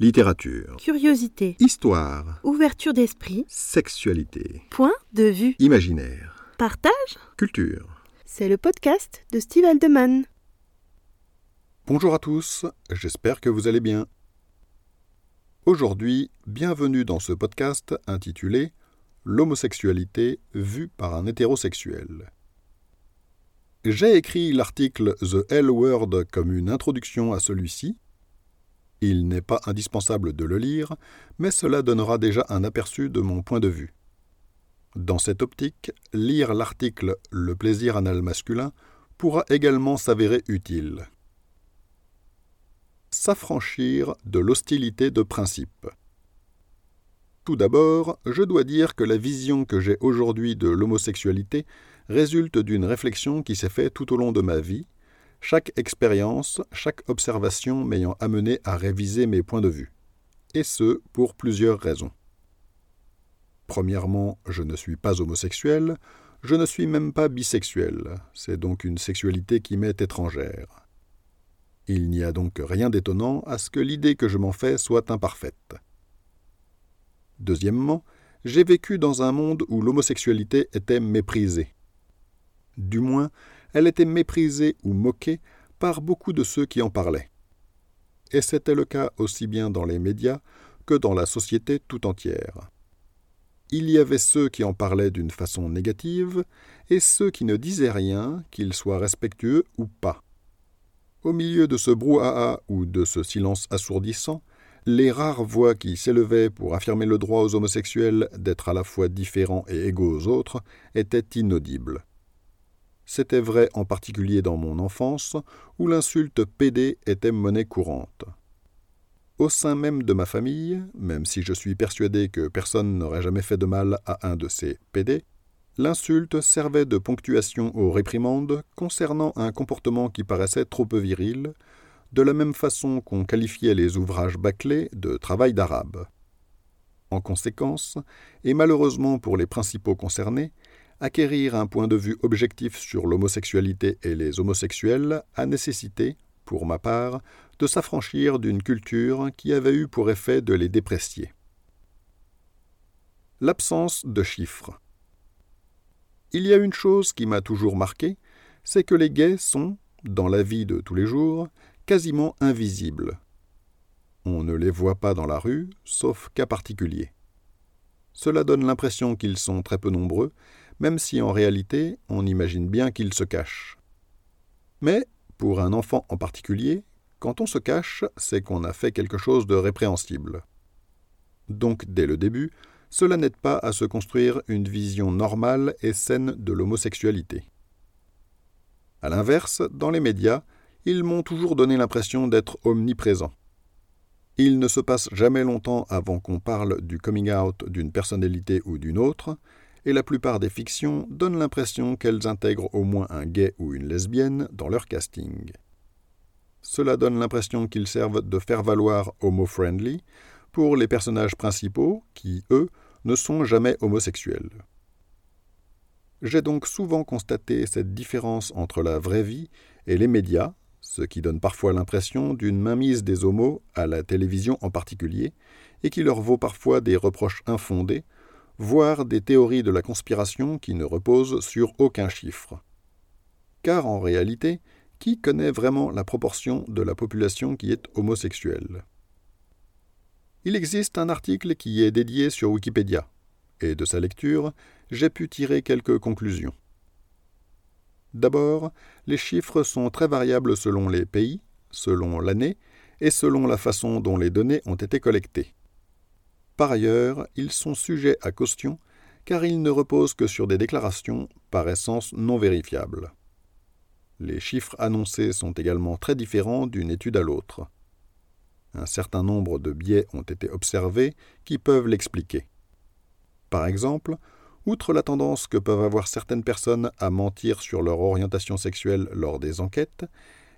Littérature. Curiosité. Histoire. Ouverture d'esprit. Sexualité. Point de vue. Imaginaire. Partage. Culture. C'est le podcast de Steve Aldeman. Bonjour à tous, j'espère que vous allez bien. Aujourd'hui, bienvenue dans ce podcast intitulé L'homosexualité vue par un hétérosexuel. J'ai écrit l'article The L Word comme une introduction à celui-ci. Il n'est pas indispensable de le lire, mais cela donnera déjà un aperçu de mon point de vue. Dans cette optique, lire l'article Le plaisir anal masculin pourra également s'avérer utile. S'affranchir de l'hostilité de principe. Tout d'abord, je dois dire que la vision que j'ai aujourd'hui de l'homosexualité résulte d'une réflexion qui s'est faite tout au long de ma vie, chaque expérience, chaque observation m'ayant amené à réviser mes points de vue. Et ce, pour plusieurs raisons. Premièrement, je ne suis pas homosexuel, je ne suis même pas bisexuel, c'est donc une sexualité qui m'est étrangère. Il n'y a donc rien d'étonnant à ce que l'idée que je m'en fais soit imparfaite. Deuxièmement, j'ai vécu dans un monde où l'homosexualité était méprisée. Du moins, elle était méprisée ou moquée par beaucoup de ceux qui en parlaient. Et c'était le cas aussi bien dans les médias que dans la société tout entière. Il y avait ceux qui en parlaient d'une façon négative et ceux qui ne disaient rien, qu'ils soient respectueux ou pas. Au milieu de ce brouhaha ou de ce silence assourdissant, les rares voix qui s'élevaient pour affirmer le droit aux homosexuels d'être à la fois différents et égaux aux autres étaient inaudibles. C'était vrai en particulier dans mon enfance, où l'insulte PD était monnaie courante. Au sein même de ma famille, même si je suis persuadé que personne n'aurait jamais fait de mal à un de ces PD, l'insulte servait de ponctuation aux réprimandes concernant un comportement qui paraissait trop peu viril, de la même façon qu'on qualifiait les ouvrages bâclés de travail d'arabe. En conséquence, et malheureusement pour les principaux concernés, acquérir un point de vue objectif sur l'homosexualité et les homosexuels a nécessité, pour ma part, de s'affranchir d'une culture qui avait eu pour effet de les déprécier. L'absence de chiffres. Il y a une chose qui m'a toujours marqué, c'est que les gays sont, dans la vie de tous les jours, quasiment invisibles. On ne les voit pas dans la rue, sauf cas particuliers. Cela donne l'impression qu'ils sont très peu nombreux, même si en réalité on imagine bien qu'ils se cachent. Mais, pour un enfant en particulier, quand on se cache, c'est qu'on a fait quelque chose de répréhensible. Donc, dès le début, cela n'aide pas à se construire une vision normale et saine de l'homosexualité. A l'inverse, dans les médias, ils m'ont toujours donné l'impression d'être omniprésents. Il ne se passe jamais longtemps avant qu'on parle du coming out d'une personnalité ou d'une autre, et la plupart des fictions donnent l'impression qu'elles intègrent au moins un gay ou une lesbienne dans leur casting. Cela donne l'impression qu'ils servent de faire valoir homo-friendly pour les personnages principaux qui, eux, ne sont jamais homosexuels. J'ai donc souvent constaté cette différence entre la vraie vie et les médias, ce qui donne parfois l'impression d'une mainmise des homos, à la télévision en particulier, et qui leur vaut parfois des reproches infondés, voire des théories de la conspiration qui ne reposent sur aucun chiffre. Car en réalité, qui connaît vraiment la proportion de la population qui est homosexuelle? Il existe un article qui est dédié sur Wikipédia, et de sa lecture, j'ai pu tirer quelques conclusions. D'abord, les chiffres sont très variables selon les pays, selon l'année et selon la façon dont les données ont été collectées. Par ailleurs, ils sont sujets à caution car ils ne reposent que sur des déclarations par essence non vérifiables. Les chiffres annoncés sont également très différents d'une étude à l'autre. Un certain nombre de biais ont été observés qui peuvent l'expliquer. Par exemple, Outre la tendance que peuvent avoir certaines personnes à mentir sur leur orientation sexuelle lors des enquêtes,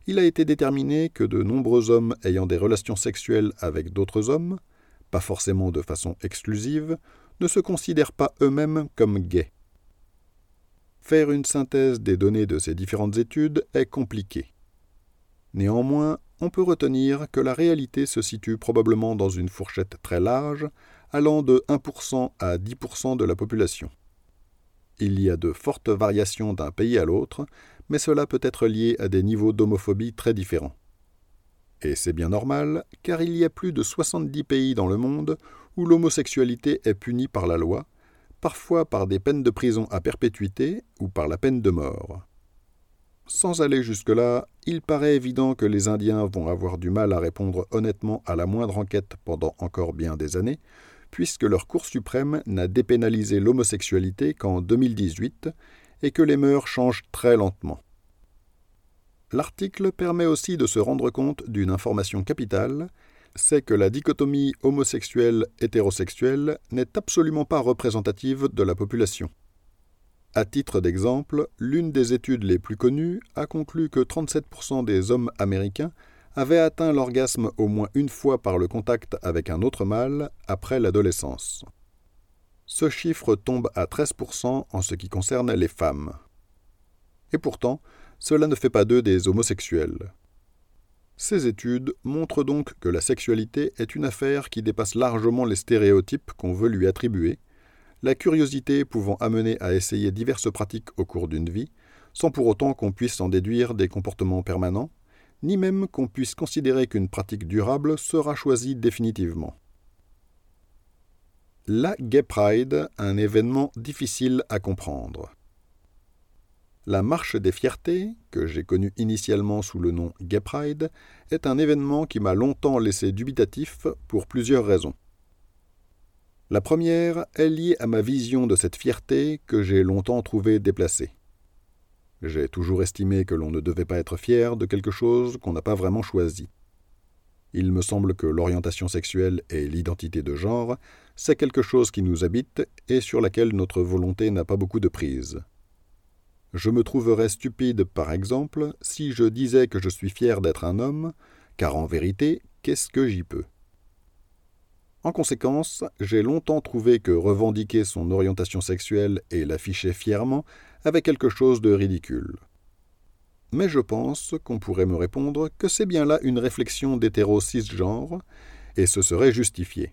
il a été déterminé que de nombreux hommes ayant des relations sexuelles avec d'autres hommes, pas forcément de façon exclusive, ne se considèrent pas eux-mêmes comme gays. Faire une synthèse des données de ces différentes études est compliqué. Néanmoins, on peut retenir que la réalité se situe probablement dans une fourchette très large, allant de 1% à 10% de la population. Il y a de fortes variations d'un pays à l'autre, mais cela peut être lié à des niveaux d'homophobie très différents. Et c'est bien normal, car il y a plus de 70 pays dans le monde où l'homosexualité est punie par la loi, parfois par des peines de prison à perpétuité ou par la peine de mort. Sans aller jusque-là, il paraît évident que les Indiens vont avoir du mal à répondre honnêtement à la moindre enquête pendant encore bien des années, puisque leur Cour suprême n'a dépénalisé l'homosexualité qu'en 2018 et que les mœurs changent très lentement. L'article permet aussi de se rendre compte d'une information capitale, c'est que la dichotomie homosexuel-hétérosexuel n'est absolument pas représentative de la population. À titre d'exemple, l'une des études les plus connues a conclu que 37% des hommes américains avaient atteint l'orgasme au moins une fois par le contact avec un autre mâle après l'adolescence. Ce chiffre tombe à 13% en ce qui concerne les femmes. Et pourtant, cela ne fait pas d'eux des homosexuels. Ces études montrent donc que la sexualité est une affaire qui dépasse largement les stéréotypes qu'on veut lui attribuer, la curiosité pouvant amener à essayer diverses pratiques au cours d'une vie, sans pour autant qu'on puisse en déduire des comportements permanents, ni même qu'on puisse considérer qu'une pratique durable sera choisie définitivement. La Gay Pride, un événement difficile à comprendre. La marche des fiertés, que j'ai connue initialement sous le nom Gay Pride, est un événement qui m'a longtemps laissé dubitatif pour plusieurs raisons. La première est liée à ma vision de cette fierté que j'ai longtemps trouvée déplacée. J'ai toujours estimé que l'on ne devait pas être fier de quelque chose qu'on n'a pas vraiment choisi. Il me semble que l'orientation sexuelle et l'identité de genre, c'est quelque chose qui nous habite et sur laquelle notre volonté n'a pas beaucoup de prise. Je me trouverais stupide, par exemple, si je disais que je suis fier d'être un homme, car en vérité, qu'est-ce que j'y peux? En conséquence, j'ai longtemps trouvé que revendiquer son orientation sexuelle et l'afficher fièrement avait quelque chose de ridicule. Mais je pense qu'on pourrait me répondre que c'est bien là une réflexion d'hétéro cisgenre, et ce serait justifié.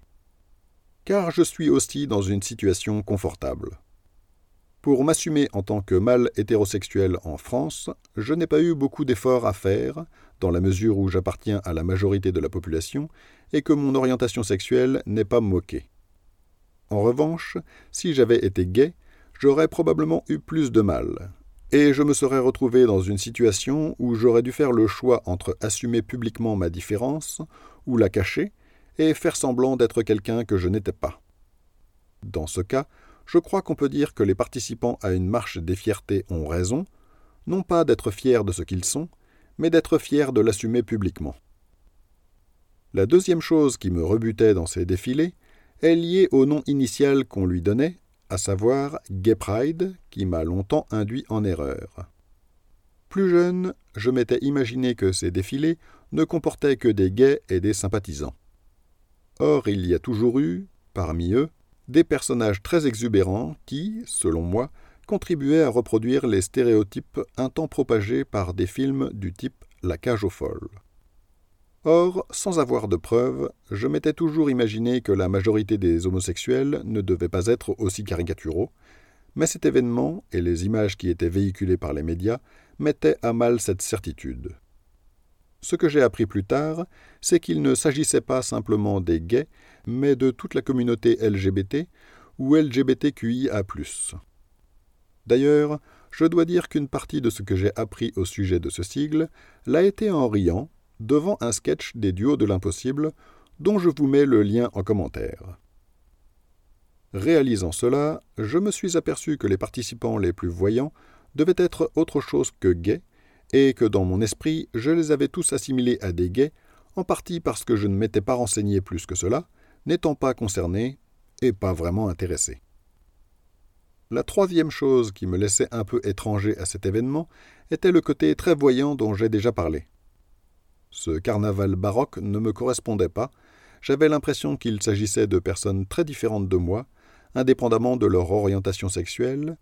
Car je suis aussi dans une situation confortable. Pour m'assumer en tant que mâle hétérosexuel en France, je n'ai pas eu beaucoup d'efforts à faire, dans la mesure où j'appartiens à la majorité de la population et que mon orientation sexuelle n'est pas moquée. En revanche, si j'avais été gay, j'aurais probablement eu plus de mal, et je me serais retrouvé dans une situation où j'aurais dû faire le choix entre assumer publiquement ma différence ou la cacher et faire semblant d'être quelqu'un que je n'étais pas. Dans ce cas, je crois qu'on peut dire que les participants à une marche des fiertés ont raison, non pas d'être fiers de ce qu'ils sont, mais d'être fiers de l'assumer publiquement. La deuxième chose qui me rebutait dans ces défilés est liée au nom initial qu'on lui donnait, à savoir Gay Pride, qui m'a longtemps induit en erreur. Plus jeune, je m'étais imaginé que ces défilés ne comportaient que des gays et des sympathisants. Or, il y a toujours eu, parmi eux, des personnages très exubérants qui, selon moi, contribuaient à reproduire les stéréotypes un temps propagés par des films du type La cage aux folles. Or, sans avoir de preuves, je m'étais toujours imaginé que la majorité des homosexuels ne devaient pas être aussi caricaturaux, mais cet événement et les images qui étaient véhiculées par les médias mettaient à mal cette certitude. Ce que j'ai appris plus tard, c'est qu'il ne s'agissait pas simplement des gays, mais de toute la communauté LGBT ou LGBTQIA. D'ailleurs, je dois dire qu'une partie de ce que j'ai appris au sujet de ce sigle l'a été en riant devant un sketch des duos de l'impossible dont je vous mets le lien en commentaire. Réalisant cela, je me suis aperçu que les participants les plus voyants devaient être autre chose que gays, et que dans mon esprit je les avais tous assimilés à des gays, en partie parce que je ne m'étais pas renseigné plus que cela, n'étant pas concerné et pas vraiment intéressé. La troisième chose qui me laissait un peu étranger à cet événement était le côté très voyant dont j'ai déjà parlé. Ce carnaval baroque ne me correspondait pas, j'avais l'impression qu'il s'agissait de personnes très différentes de moi, indépendamment de leur orientation sexuelle,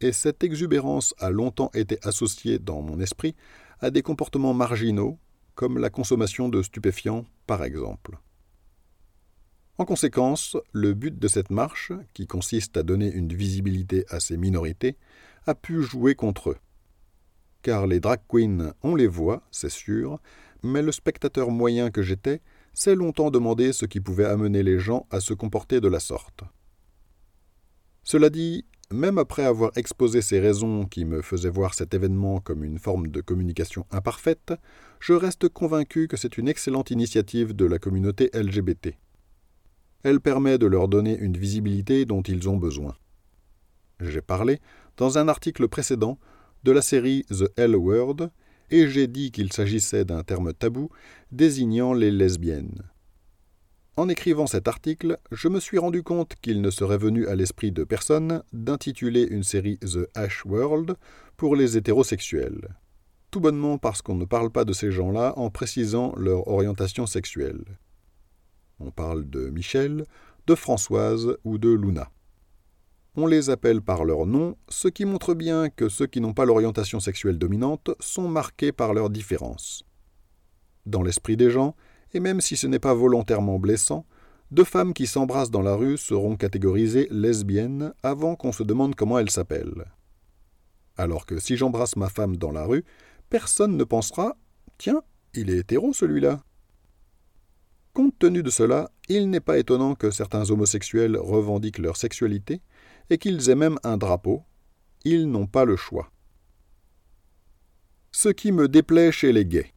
et cette exubérance a longtemps été associée dans mon esprit à des comportements marginaux, comme la consommation de stupéfiants par exemple. En conséquence, le but de cette marche, qui consiste à donner une visibilité à ces minorités, a pu jouer contre eux. Car les drag queens, on les voit, c'est sûr, mais le spectateur moyen que j'étais s'est longtemps demandé ce qui pouvait amener les gens à se comporter de la sorte. Cela dit, même après avoir exposé ces raisons qui me faisaient voir cet événement comme une forme de communication imparfaite, je reste convaincu que c'est une excellente initiative de la communauté LGBT. Elle permet de leur donner une visibilité dont ils ont besoin. J'ai parlé, dans un article précédent, de la série The L Word, et j'ai dit qu'il s'agissait d'un terme tabou désignant les lesbiennes. En écrivant cet article, je me suis rendu compte qu'il ne serait venu à l'esprit de personne d'intituler une série The Ash World pour les hétérosexuels. Tout bonnement parce qu'on ne parle pas de ces gens-là en précisant leur orientation sexuelle. On parle de Michel, de Françoise ou de Luna. On les appelle par leur nom, ce qui montre bien que ceux qui n'ont pas l'orientation sexuelle dominante sont marqués par leurs différences. Dans l'esprit des gens, et même si ce n'est pas volontairement blessant, deux femmes qui s'embrassent dans la rue seront catégorisées lesbiennes avant qu'on se demande comment elles s'appellent. Alors que si j'embrasse ma femme dans la rue, personne ne pensera Tiens, il est hétéro celui-là. Compte tenu de cela, il n'est pas étonnant que certains homosexuels revendiquent leur sexualité et qu'ils aient même un drapeau. Ils n'ont pas le choix. Ce qui me déplaît chez les gays.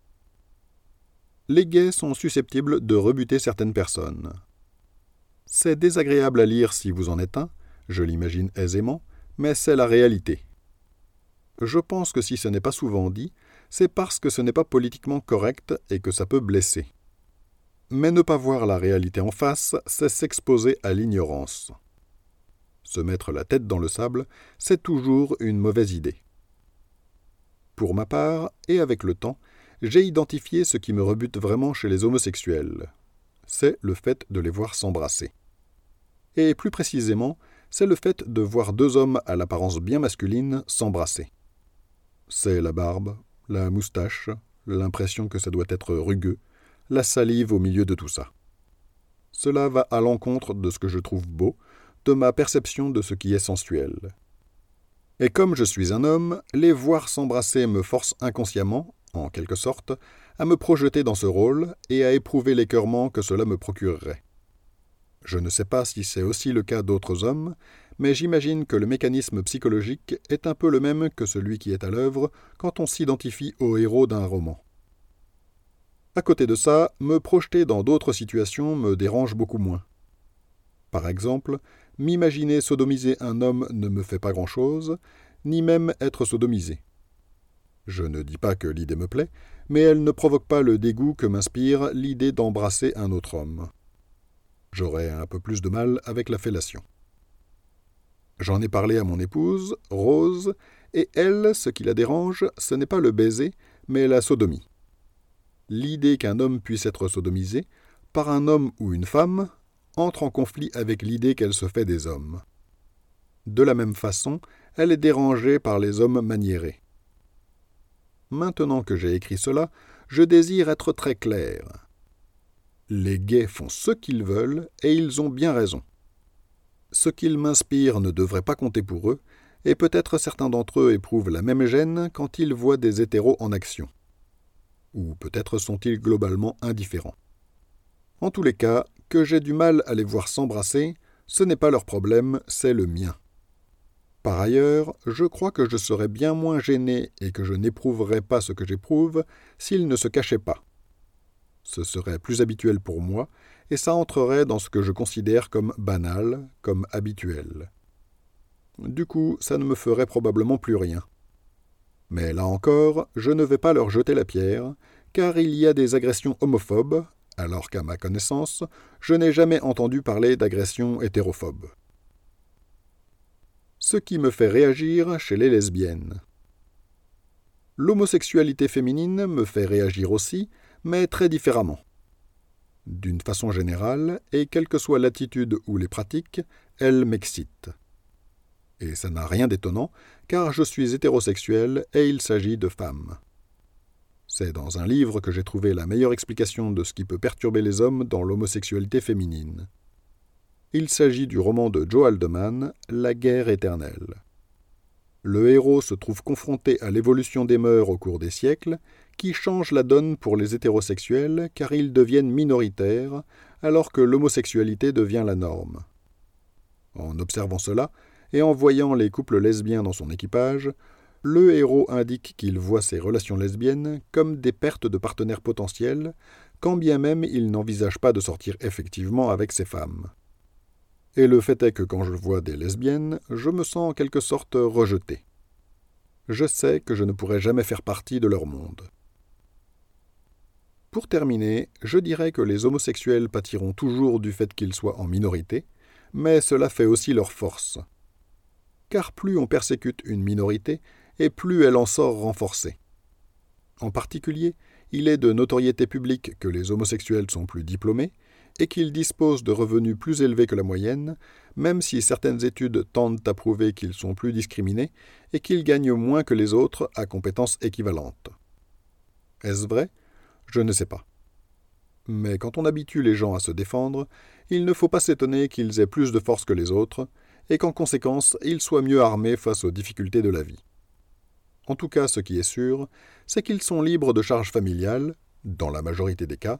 Les gays sont susceptibles de rebuter certaines personnes. C'est désagréable à lire si vous en êtes un, je l'imagine aisément, mais c'est la réalité. Je pense que si ce n'est pas souvent dit, c'est parce que ce n'est pas politiquement correct et que ça peut blesser. Mais ne pas voir la réalité en face, c'est s'exposer à l'ignorance. Se mettre la tête dans le sable, c'est toujours une mauvaise idée. Pour ma part, et avec le temps, j'ai identifié ce qui me rebute vraiment chez les homosexuels. C'est le fait de les voir s'embrasser. Et plus précisément, c'est le fait de voir deux hommes à l'apparence bien masculine s'embrasser. C'est la barbe, la moustache, l'impression que ça doit être rugueux, la salive au milieu de tout ça. Cela va à l'encontre de ce que je trouve beau, de ma perception de ce qui est sensuel. Et comme je suis un homme, les voir s'embrasser me force inconsciemment, en quelque sorte, à me projeter dans ce rôle et à éprouver l'écœurement que cela me procurerait. Je ne sais pas si c'est aussi le cas d'autres hommes, mais j'imagine que le mécanisme psychologique est un peu le même que celui qui est à l'œuvre quand on s'identifie au héros d'un roman. À côté de ça, me projeter dans d'autres situations me dérange beaucoup moins. Par exemple, m'imaginer sodomiser un homme ne me fait pas grand-chose, ni même être sodomisé. Je ne dis pas que l'idée me plaît, mais elle ne provoque pas le dégoût que m'inspire l'idée d'embrasser un autre homme. J'aurais un peu plus de mal avec la fellation. J'en ai parlé à mon épouse, Rose, et elle, ce qui la dérange, ce n'est pas le baiser, mais la sodomie. L'idée qu'un homme puisse être sodomisé, par un homme ou une femme, entre en conflit avec l'idée qu'elle se fait des hommes. De la même façon, elle est dérangée par les hommes maniérés. Maintenant que j'ai écrit cela, je désire être très clair. Les gays font ce qu'ils veulent et ils ont bien raison. Ce qu'ils m'inspirent ne devrait pas compter pour eux, et peut-être certains d'entre eux éprouvent la même gêne quand ils voient des hétéros en action. Ou peut-être sont-ils globalement indifférents. En tous les cas, que j'ai du mal à les voir s'embrasser, ce n'est pas leur problème, c'est le mien. Par ailleurs, je crois que je serais bien moins gêné et que je n'éprouverais pas ce que j'éprouve s'ils ne se cachaient pas. Ce serait plus habituel pour moi, et ça entrerait dans ce que je considère comme banal, comme habituel. Du coup, ça ne me ferait probablement plus rien. Mais là encore, je ne vais pas leur jeter la pierre, car il y a des agressions homophobes, alors qu'à ma connaissance, je n'ai jamais entendu parler d'agressions hétérophobes. Ce qui me fait réagir chez les lesbiennes. L'homosexualité féminine me fait réagir aussi, mais très différemment. D'une façon générale, et quelle que soit l'attitude ou les pratiques, elle m'excite. Et ça n'a rien d'étonnant, car je suis hétérosexuel et il s'agit de femmes. C'est dans un livre que j'ai trouvé la meilleure explication de ce qui peut perturber les hommes dans l'homosexualité féminine. Il s'agit du roman de Joe Haldeman, La guerre éternelle. Le héros se trouve confronté à l'évolution des mœurs au cours des siècles, qui change la donne pour les hétérosexuels car ils deviennent minoritaires, alors que l'homosexualité devient la norme. En observant cela, et en voyant les couples lesbiens dans son équipage, le héros indique qu'il voit ces relations lesbiennes comme des pertes de partenaires potentiels, quand bien même il n'envisage pas de sortir effectivement avec ces femmes. Et le fait est que quand je vois des lesbiennes, je me sens en quelque sorte rejeté. Je sais que je ne pourrai jamais faire partie de leur monde. Pour terminer, je dirais que les homosexuels pâtiront toujours du fait qu'ils soient en minorité, mais cela fait aussi leur force. Car plus on persécute une minorité, et plus elle en sort renforcée. En particulier, il est de notoriété publique que les homosexuels sont plus diplômés et qu'ils disposent de revenus plus élevés que la moyenne, même si certaines études tendent à prouver qu'ils sont plus discriminés et qu'ils gagnent moins que les autres à compétences équivalentes. Est-ce vrai? Je ne sais pas. Mais quand on habitue les gens à se défendre, il ne faut pas s'étonner qu'ils aient plus de force que les autres, et qu'en conséquence ils soient mieux armés face aux difficultés de la vie. En tout cas, ce qui est sûr, c'est qu'ils sont libres de charges familiales, dans la majorité des cas,